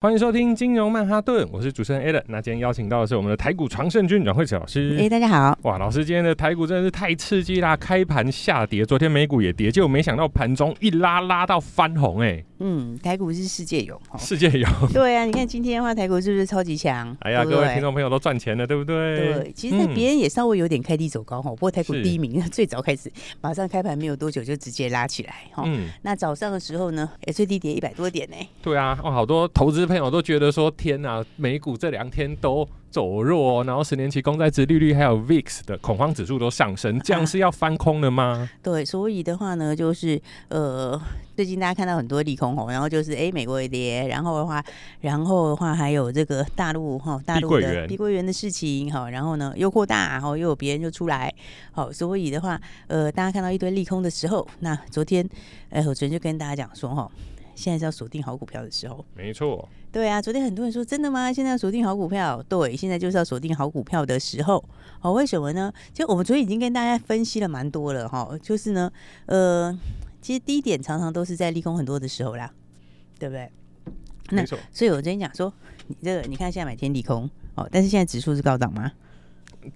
欢迎收听金融曼哈顿，我是主持人 Alan。那今天邀请到的是我们的台股常胜军阮慧慈老师。哎，大家好！哇，老师今天的台股真的是太刺激啦！开盘下跌，昨天美股也跌，结果没想到盘中一拉拉到翻红，哎。嗯，台股是世界有，世界有。对啊，你看今天的话，台股是不是超级强？哎呀，各位听众朋友都赚钱了，对不对？对，其实别人也稍微有点开低走高哈，不过台股第一名，最早开始马上开盘没有多久就直接拉起来哈。嗯。那早上的时候呢，哎，最低跌一百多点呢。对啊，哇，好多投资朋友都觉得说，天呐，美股这两天都。走弱，然后十年期公债殖利率还有 VIX 的恐慌指数都上升，这样是要翻空了吗？啊、对，所以的话呢，就是呃，最近大家看到很多利空吼，然后就是哎，美国也跌，然后的话，然后的话还有这个大陆哈，大陆的碧桂园的事情哈，然后呢又扩大，然后又有别人就出来，好，所以的话，呃，大家看到一堆利空的时候，那昨天，哎，我昨天就跟大家讲说哈。现在是要锁定好股票的时候，没错。对啊，昨天很多人说真的吗？现在要锁定好股票，对，现在就是要锁定好股票的时候。哦，为什么呢？其实我们昨天已经跟大家分析了蛮多了哈，就是呢，呃，其实低点常常都是在利空很多的时候啦，对不对？没错。所以我昨天讲说，你这个你看现在买天利空哦，但是现在指数是高档吗？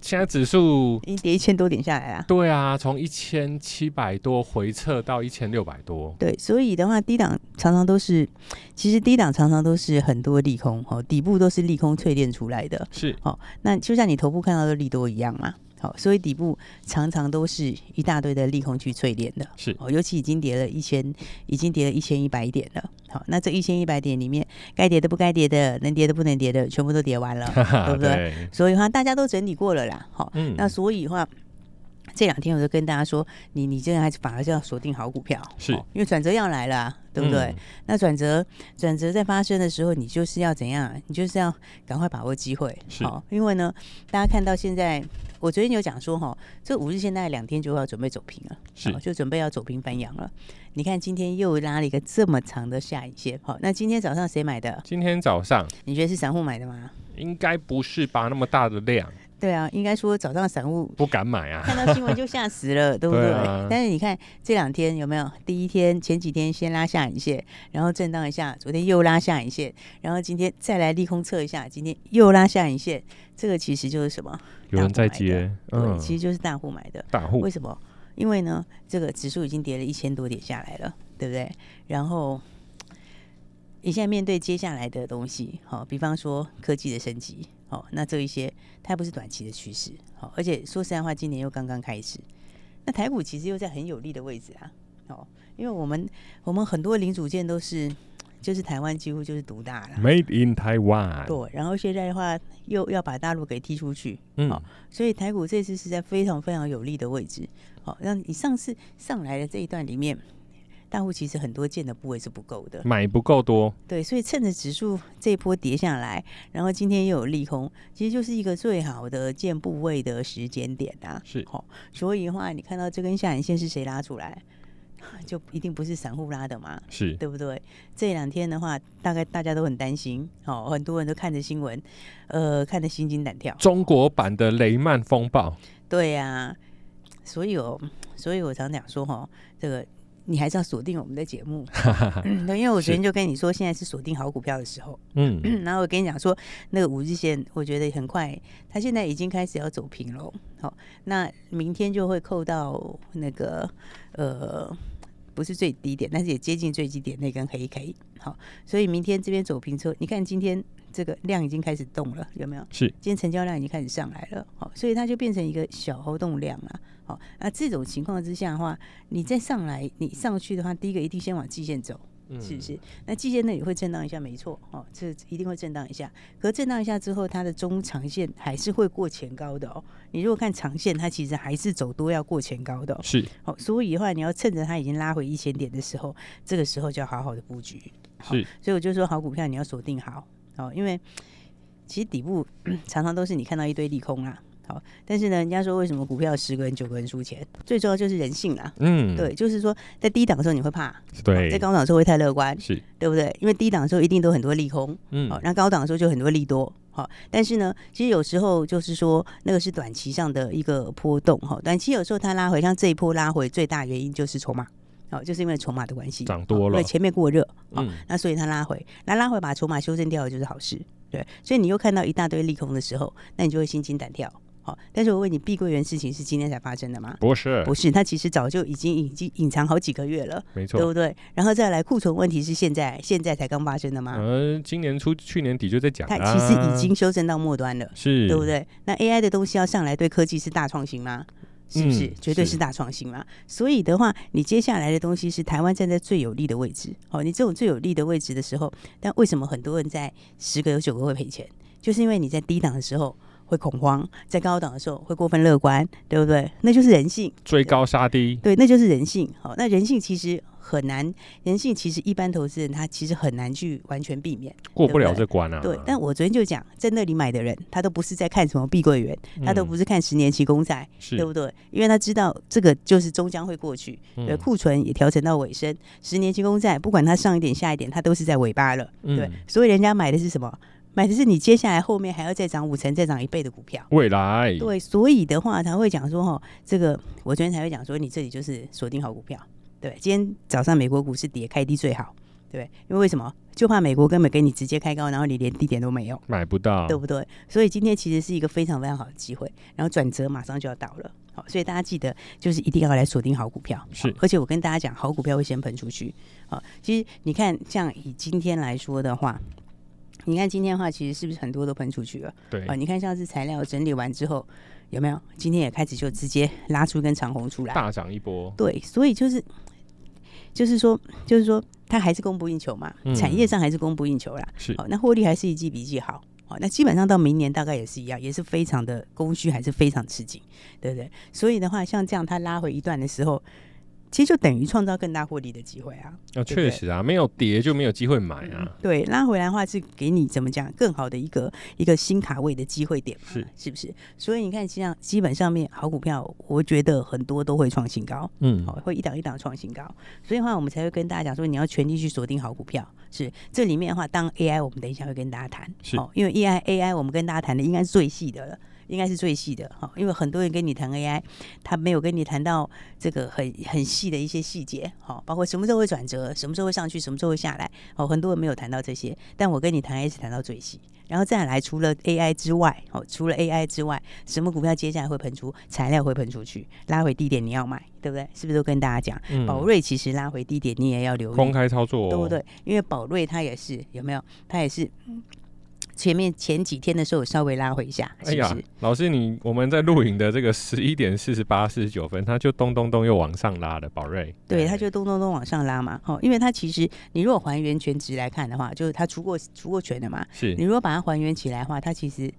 现在指数已经跌一千多点下来啊。对啊，从一千七百多回撤到一千六百多。对，所以的话，低档常常都是，其实低档常常都是很多利空哦，底部都是利空淬炼出来的。是哦，那就像你头部看到的利多一样嘛。好，所以底部常常都是一大堆的利空去淬炼的，是哦，尤其已经跌了一千，已经跌了一千一百点了。好，那这一千一百点里面，该跌的不该跌的，能跌的不能跌的，全部都跌完了，对不对？对，所以的话，大家都整理过了啦。好，嗯，那所以的话。这两天我就跟大家说，你你现在还是反而是要锁定好股票，是、哦、因为转折要来了、啊，对不对？嗯、那转折转折在发生的时候，你就是要怎样？你就是要赶快把握机会，好、哦，因为呢，大家看到现在，我昨天有讲说，哈、哦，这五日线大概两天就要准备走平了，是、哦，就准备要走平翻阳了。你看今天又拉了一个这么长的下影线，好、哦，那今天早上谁买的？今天早上你觉得是散户买的吗？应该不是吧，那么大的量。对啊，应该说早上散户不敢买啊，看到新闻就吓死了，对不对？但是你看这两天有没有？第一天前几天先拉下影线，然后震荡一下，昨天又拉下影线，然后今天再来利空测一下，今天又拉下影线，这个其实就是什么？有人在接，嗯，对，其实就是大户买的。大户为什么？因为呢，这个指数已经跌了一千多点下来了，对不对？然后你现在面对接下来的东西，好，比方说科技的升级。好，那这一些它不是短期的趋势，好，而且说实在话，今年又刚刚开始，那台股其实又在很有利的位置啊，哦，因为我们我们很多零组件都是，就是台湾几乎就是独大了，Made in Taiwan，对，然后现在的话又要把大陆给踢出去，嗯，好，所以台股这次是在非常非常有利的位置，好，让你上次上来的这一段里面。大户其实很多建的部位是不够的，买不够多，对，所以趁着指数这一波跌下来，然后今天又有利空，其实就是一个最好的建部位的时间点啊。是，哦，所以的话，你看到这根下影线是谁拉出来，就一定不是散户拉的嘛，是对不对？这两天的话，大概大家都很担心，哦，很多人都看着新闻，呃，看得心惊胆跳。中国版的雷曼风暴，对呀、啊，所以哦，所以我常讲说，哈，这个。你还是要锁定我们的节目，嗯，因为我昨天就跟你说，现在是锁定好股票的时候，嗯，然后我跟你讲说，那个五日线，我觉得很快，它现在已经开始要走平了，好，那明天就会扣到那个呃，不是最低点，但是也接近最低点那根黑 K，好，所以明天这边走平之后，你看今天这个量已经开始动了，有没有？是，今天成交量已经开始上来了，好，所以它就变成一个小活动量了。好、哦，那这种情况之下的话，你再上来，你上去的话，第一个一定先往季线走，嗯、是不是？那季线那里会震荡一下，没错，哦，这一定会震荡一下。可震荡一下之后，它的中长线还是会过前高的哦。你如果看长线，它其实还是走多要过前高的、哦。是，好、哦，所以的话，你要趁着它已经拉回一千点的时候，这个时候就要好好的布局。是，所以我就说，好股票你要锁定好哦，因为其实底部 常常都是你看到一堆利空啊。好，但是呢，人家说为什么股票十个人九个人输钱？最重要就是人性啦。嗯，对，就是说在低档的时候你会怕，对，在高档的时候会太乐观，是对不对？因为低档的时候一定都很多利空，嗯，好，那高档的时候就很多利多，好，但是呢，其实有时候就是说那个是短期上的一个波动，哈，短期有时候它拉回，像这一波拉回最大原因就是筹码，好，就是因为筹码的关系，涨多了，对，前面过热，嗯，那所以它拉回，那拉回把筹码修正掉就是好事，对，所以你又看到一大堆利空的时候，那你就会心惊胆跳。好，但是我问你，碧桂园事情是今天才发生的吗？不是，不是，它其实早就已经已经隐藏好几个月了，没错，对不对？然后再来库存问题是现在现在才刚发生的吗？嗯、呃，今年初去年底就在讲，它其实已经修正到末端了，是，对不对？那 AI 的东西要上来，对科技是大创新吗？是不是？嗯、绝对是大创新嘛。所以的话，你接下来的东西是台湾站在最有利的位置。哦，你这种最有利的位置的时候，但为什么很多人在十个有九个会赔钱？就是因为你在低档的时候。会恐慌，在高档的时候会过分乐观，对不对？那就是人性，追高杀低，对，那就是人性。好，那人性其实很难，人性其实一般投资人他其实很难去完全避免，过不了这关啊。对，但我昨天就讲，在那里买的人，他都不是在看什么碧桂园，他都不是看十年期公债，对不对？因为他知道这个就是终将会过去，对，库存也调整到尾声，嗯、十年期公债不管它上一点下一点，它都是在尾巴了，对。嗯、所以人家买的是什么？买的是你接下来后面还要再涨五成、再涨一倍的股票，未来对，所以的话才会讲说哈，这个我昨天才会讲说，你这里就是锁定好股票，对。今天早上美国股市跌开低最好，对，因为为什么？就怕美国根本给你直接开高，然后你连低点都没有，买不到，对不对？所以今天其实是一个非常非常好的机会，然后转折马上就要到了，好，所以大家记得就是一定要来锁定好股票，是。而且我跟大家讲，好股票会先喷出去，好，其实你看，像以今天来说的话。你看今天的话，其实是不是很多都喷出去了？对啊、呃，你看像是材料整理完之后，有没有？今天也开始就直接拉出一根长红出来，大涨一波。对，所以就是就是说，就是说，它还是供不应求嘛，嗯、产业上还是供不应求啦。是，好、呃，那获利还是一季比一季好。好、呃，那基本上到明年大概也是一样，也是非常的供需还是非常吃紧，对不对？所以的话，像这样它拉回一段的时候。其实就等于创造更大获利的机会啊！啊，确实啊，没有跌就没有机会买啊。嗯、对，拉回来的话是给你怎么讲更好的一个一个新卡位的机会点嘛？是是不是？所以你看，像基本上面好股票，我觉得很多都会创新高，嗯，好，会一档一档创新高。所以的话，我们才会跟大家讲说，你要全力去锁定好股票。是这里面的话，当 AI，我们等一下会跟大家谈，是，因为 AI AI 我们跟大家谈的应该是最细的了。应该是最细的哈，因为很多人跟你谈 AI，他没有跟你谈到这个很很细的一些细节，哈，包括什么时候会转折，什么时候会上去，什么时候会下来，哦，很多人没有谈到这些，但我跟你谈 AI 是谈到最细，然后再来除了 AI 之外，哦，除了 AI 之外，什么股票接下来会喷出，材料会喷出去，拉回低点你要买，对不对？是不是都跟大家讲？嗯、宝瑞其实拉回低点你也要留意，公开操作、哦，对不对？因为宝瑞它也是有没有？它也是。前面前几天的时候，稍微拉回一下。是是哎呀，老师，你我们在录影的这个十一点四十八、四十九分，它就咚咚咚又往上拉了。宝瑞，对，它就咚咚咚往上拉嘛。哦，因为它其实你如果还原全值来看的话，就是它出过出过权的嘛。是你如果把它还原起来的话，它其实。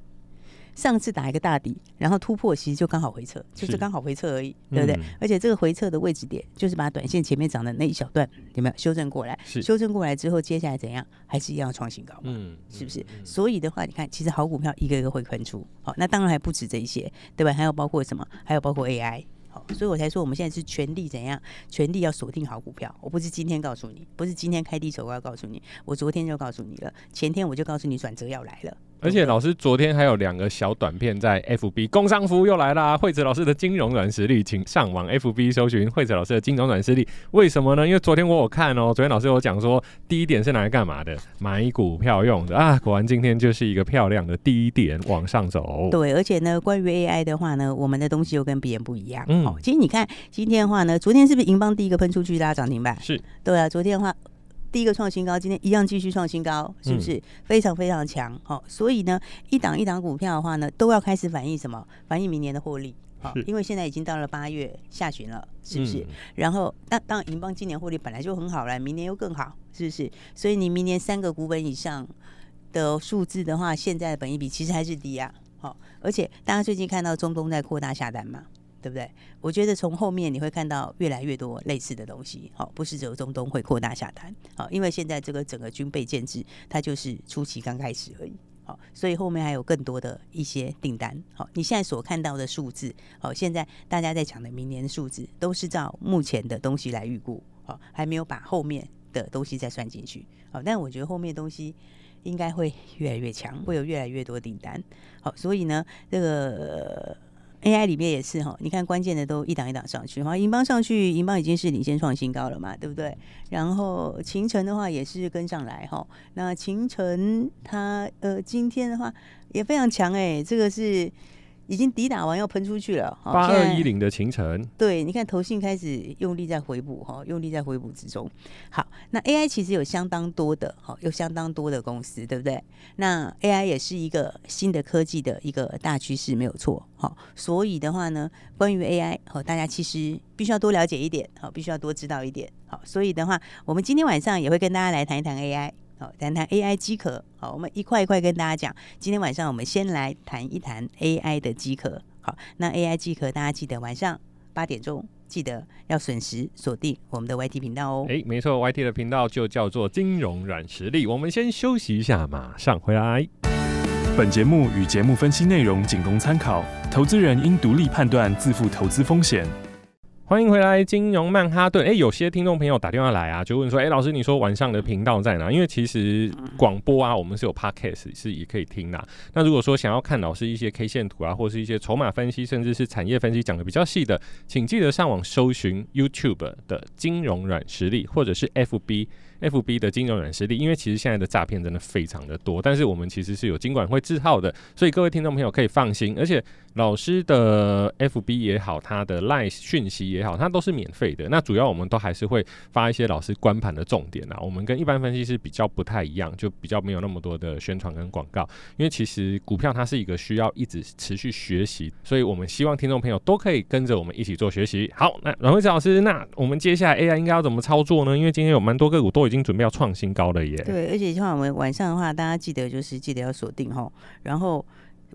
上次打一个大底，然后突破，其实就刚好回撤，就是刚好回撤而已，对不对？嗯、而且这个回撤的位置点，就是把短线前面涨的那一小段有没有修正过来？修正过来之后，接下来怎样？还是一样创新高嘛？嗯，是不是？嗯、所以的话，你看，其实好股票一个一个会喷出，好，那当然还不止这一些，对吧？还有包括什么？还有包括 AI。所以我才说，我们现在是全力怎样？全力要锁定好股票。我不是今天告诉你，不是今天开低走高要告诉你，我昨天就告诉你了，前天我就告诉你转折要来了。而且老师昨天还有两个小短片在 FB，工商服务又来啦！惠子老师的金融软实力，请上网 FB 搜寻惠子老师的金融软实力。为什么呢？因为昨天我有看哦，昨天老师有讲说，低点是拿来干嘛的？买股票用的啊！果然今天就是一个漂亮的低点往上走。对，而且呢，关于 AI 的话呢，我们的东西又跟别人不一样。嗯，好，其实你看今天的话呢，昨天是不是银邦第一个喷出去拉涨停板？是对啊，昨天的话。第一个创新高，今天一样继续创新高，是不是、嗯、非常非常强？好、哦，所以呢，一档一档股票的话呢，都要开始反映什么？反映明年的获利。好，因为现在已经到了八月下旬了，是不是？嗯、然后，当当然，银邦今年获利本来就很好了，明年又更好，是不是？所以你明年三个股本以上的数字的话，现在的本益比其实还是低啊。好，而且大家最近看到中东在扩大下单嘛？对不对？我觉得从后面你会看到越来越多类似的东西，好，不是只有中东会扩大下单，好，因为现在这个整个军备建制，它就是初期刚开始而已，好，所以后面还有更多的一些订单，好，你现在所看到的数字，好，现在大家在讲的明年的数字，都是照目前的东西来预估，好，还没有把后面的东西再算进去，好，但我觉得后面东西应该会越来越强，会有越来越多订单，好，所以呢，这个。AI 里面也是哈，你看关键的都一档一档上去，哈，银邦上去，银邦已经是领先创新高了嘛，对不对？然后秦晨的话也是跟上来哈，那勤诚它呃今天的话也非常强哎、这个是。已经抵打完要喷出去了，八二一零的勤诚，对，你看投信开始用力在回补哈，用力在回补之中。好，那 AI 其实有相当多的，哈，有相当多的公司，对不对？那 AI 也是一个新的科技的一个大趋势，没有错，好，所以的话呢，关于 AI，好，大家其实必须要多了解一点，好，必须要多知道一点，好，所以的话，我们今天晚上也会跟大家来谈一谈 AI。好，谈谈 AI 机壳。好，我们一块一块跟大家讲。今天晚上我们先来谈一谈 AI 的机壳。好，那 AI 机壳大家记得晚上八点钟记得要准时锁定我们的 YT 频道哦。诶，没错，YT 的频道就叫做金融软实力。我们先休息一下，马上回来。本节目与节目分析内容仅供参考，投资人应独立判断，自负投资风险。欢迎回来，金融曼哈顿。哎，有些听众朋友打电话来啊，就问说：“哎，老师，你说晚上的频道在哪？”因为其实广播啊，我们是有 podcast 是也可以听的。那如果说想要看老师一些 K 线图啊，或是一些筹码分析，甚至是产业分析讲的比较细的，请记得上网搜寻 YouTube 的金融软实力，或者是 FB。F B 的金融软实力，因为其实现在的诈骗真的非常的多，但是我们其实是有金管会字号的，所以各位听众朋友可以放心。而且老师的 F B 也好，他的 Line 讯息也好，它都是免费的。那主要我们都还是会发一些老师观盘的重点啊。我们跟一般分析师比较不太一样，就比较没有那么多的宣传跟广告。因为其实股票它是一个需要一直持续学习，所以我们希望听众朋友都可以跟着我们一起做学习。好，那阮惠慈老师，那我们接下来 AI 应该要怎么操作呢？因为今天有蛮多个股都已经。已经准备要创新高了耶！对，而且像我们晚上的话，大家记得就是记得要锁定哈。然后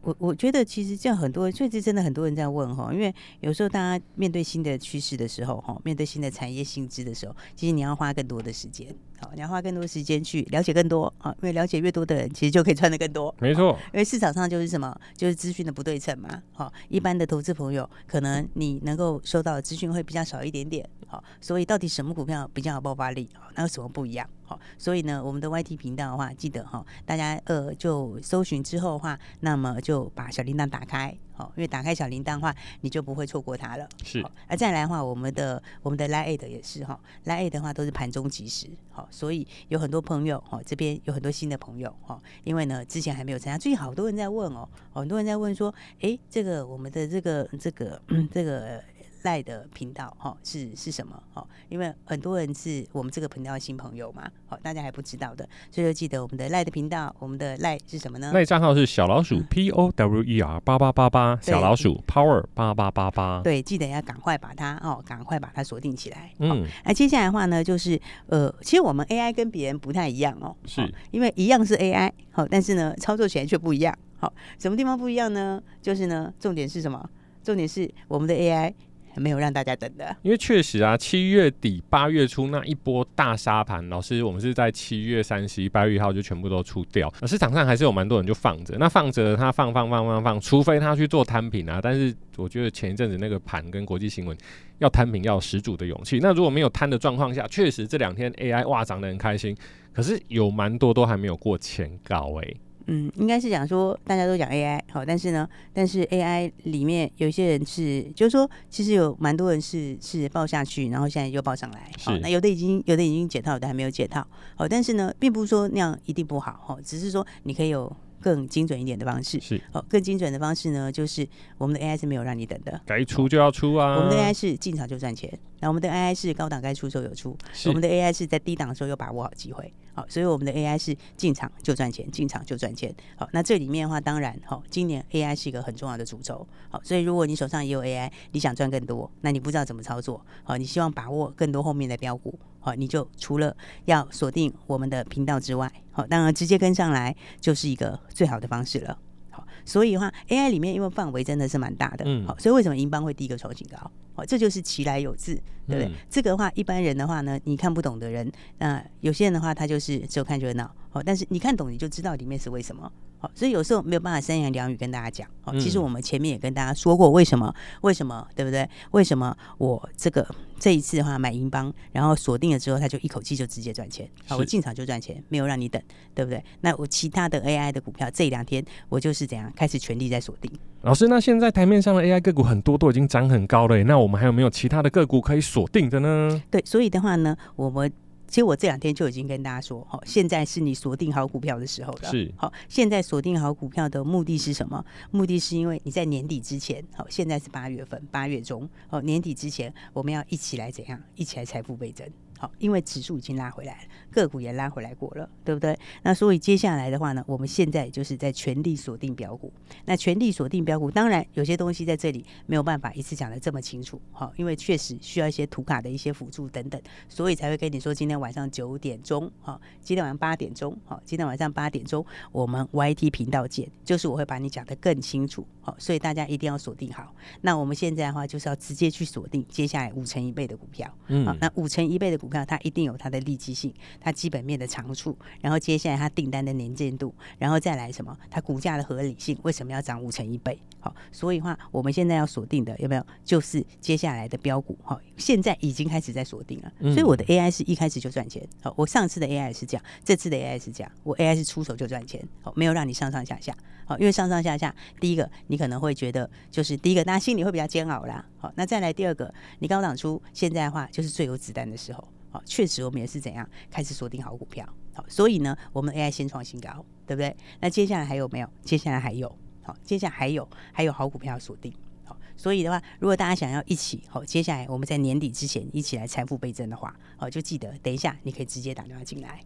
我我觉得其实这样很多人，最近真的很多人在问哈，因为有时候大家面对新的趋势的时候哈，面对新的产业性质的时候，其实你要花更多的时间。好，你要花更多时间去了解更多啊，因为了解越多的人，其实就可以赚的更多。没错，因为市场上就是什么，就是资讯的不对称嘛。好，一般的投资朋友可能你能够收到的资讯会比较少一点点。好，所以到底什么股票比较有爆发力？好，那有什么不一样？好，所以呢，我们的 YT 频道的话，记得哈，大家呃就搜寻之后的话，那么就把小铃铛打开。好，因为打开小铃铛的话，你就不会错过它了。是，啊再来的话，我们的我们的 Line 也是哈，Line 的话都是盘中即时。好，所以有很多朋友哈，这边有很多新的朋友哈，因为呢之前还没有参加，最近好多人在问哦，很多人在问说，哎，这个我们的这个这个这个。赖的频道哈是是什么？哈，因为很多人是我们这个频道的新朋友嘛，好，大家还不知道的，所以就记得我们的赖的频道，我们的赖是什么呢？赖账号是小老鼠 P O W E R 八八八八，小老鼠 Power 八八八八。对，记得要赶快把它哦，赶快把它锁定起来。嗯，那接下来的话呢，就是呃，其实我们 AI 跟别人不太一样哦，是因为一样是 AI，好，但是呢，操作起来却不一样。好，什么地方不一样呢？就是呢，重点是什么？重点是我们的 AI。没有让大家等的，因为确实啊，七月底八月初那一波大杀盘，老师我们是在七月三十一、八月一号就全部都出掉，市场上还是有蛮多人就放着，那放着他放放放放放，除非他去做摊平啊，但是我觉得前一阵子那个盘跟国际新闻要摊平要十足的勇气，那如果没有摊的状况下，确实这两天 AI 哇涨得很开心，可是有蛮多都还没有过前高哎、嗯，应该是讲说大家都讲 AI 好，但是呢，但是 AI 里面有一些人是，就是说其实有蛮多人是是报下去，然后现在又报上来，好，那有的已经有的已经解套，有的还没有解套，好，但是呢，并不是说那样一定不好，哈，只是说你可以有更精准一点的方式。是哦，更精准的方式呢，就是我们的 AI 是没有让你等的，该出就要出啊。我们的 AI 是进场就赚钱，那我们的 AI 是高档该出的时候有出，我们的 AI 是在低档的时候有把握好机会。好，所以我们的 AI 是进场就赚钱，进场就赚钱。好，那这里面的话，当然，好，今年 AI 是一个很重要的主轴。好，所以如果你手上也有 AI，你想赚更多，那你不知道怎么操作，好，你希望把握更多后面的标股，好，你就除了要锁定我们的频道之外，好，当然直接跟上来就是一个最好的方式了。好，所以的话，AI 里面因为范围真的是蛮大的，嗯，好，所以为什么银邦会第一个创新高？好，这就是其来有自，对不对？嗯、这个的话，一般人的话呢，你看不懂的人，那有些人的话，他就是只有看热闹，好，但是你看懂，你就知道里面是为什么。好，所以有时候没有办法三言两语跟大家讲。好，其实我们前面也跟大家说过，为什么？为什么？对不对？为什么我这个这一次的话买银邦，然后锁定了之后，他就一口气就直接赚钱。好，我进场就赚钱，没有让你等，对不对？那我其他的 AI 的股票，这两天我就是怎样开始全力在锁定。老师，那现在台面上的 AI 个股很多都已经涨很高了，那我们还有没有其他的个股可以锁定的呢？对，所以的话呢，我们。其实我这两天就已经跟大家说，好，现在是你锁定好股票的时候了。是，好，现在锁定好股票的目的是什么？目的是因为你在年底之前，好，现在是八月份，八月中，哦，年底之前我们要一起来怎样？一起来财富倍增。好，因为指数已经拉回来了，个股也拉回来过了，对不对？那所以接下来的话呢，我们现在就是在全力锁定标股。那全力锁定标股，当然有些东西在这里没有办法一次讲的这么清楚，好，因为确实需要一些图卡的一些辅助等等，所以才会跟你说今天晚上九点钟，好，今天晚上八点钟，好，今天晚上八点钟我们 YT 频道见，就是我会把你讲的更清楚，好，所以大家一定要锁定好。那我们现在的话就是要直接去锁定接下来五成一倍的股票，嗯，好，那五成一倍的股票。股票它一定有它的利基性，它基本面的长处，然后接下来它订单的年见度，然后再来什么？它股价的合理性，为什么要涨五成一倍？好，所以话我们现在要锁定的有没有？就是接下来的标股，好，现在已经开始在锁定了。所以我的 AI 是一开始就赚钱。好，我上次的 AI 是这样，这次的 AI 是这样，我 AI 是出手就赚钱，好，没有让你上上下下。好，因为上上下下，第一个你可能会觉得就是第一个，大家心里会比较煎熬啦。好，那再来第二个，你高档出，现在的话就是最有子弹的时候。好，确实我们也是怎样开始锁定好股票。好，所以呢，我们 AI 先创新高，对不对？那接下来还有没有？接下来还有，好，接下来还有还有好股票锁定。好，所以的话，如果大家想要一起，好，接下来我们在年底之前一起来财富倍增的话，好，就记得等一下你可以直接打电话进来。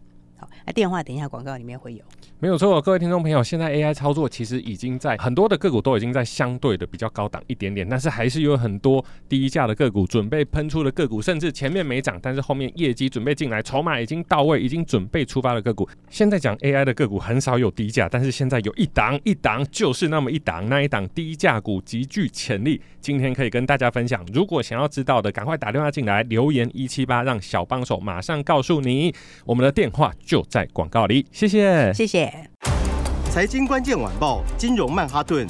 好，那电话等一下广告里面会有。没有错，各位听众朋友，现在 AI 操作其实已经在很多的个股都已经在相对的比较高档一点点，但是还是有很多低价的个股准备喷出的个股，甚至前面没涨，但是后面业绩准备进来，筹码已经到位，已经准备出发的个股。现在讲 AI 的个股很少有低价，但是现在有一档一档就是那么一档，那一档低价股极具潜力，今天可以跟大家分享。如果想要知道的，赶快打电话进来，留言一七八，让小帮手马上告诉你。我们的电话在广告里，谢谢，谢谢。财经关键晚报，金融曼哈顿，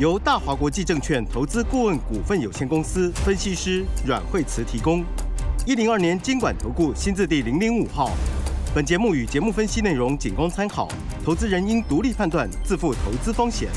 由大华国际证券投资顾问股份有限公司分析师阮慧慈提供。一零二年监管投顾新字第零零五号。本节目与节目分析内容仅供参考，投资人应独立判断，自负投资风险。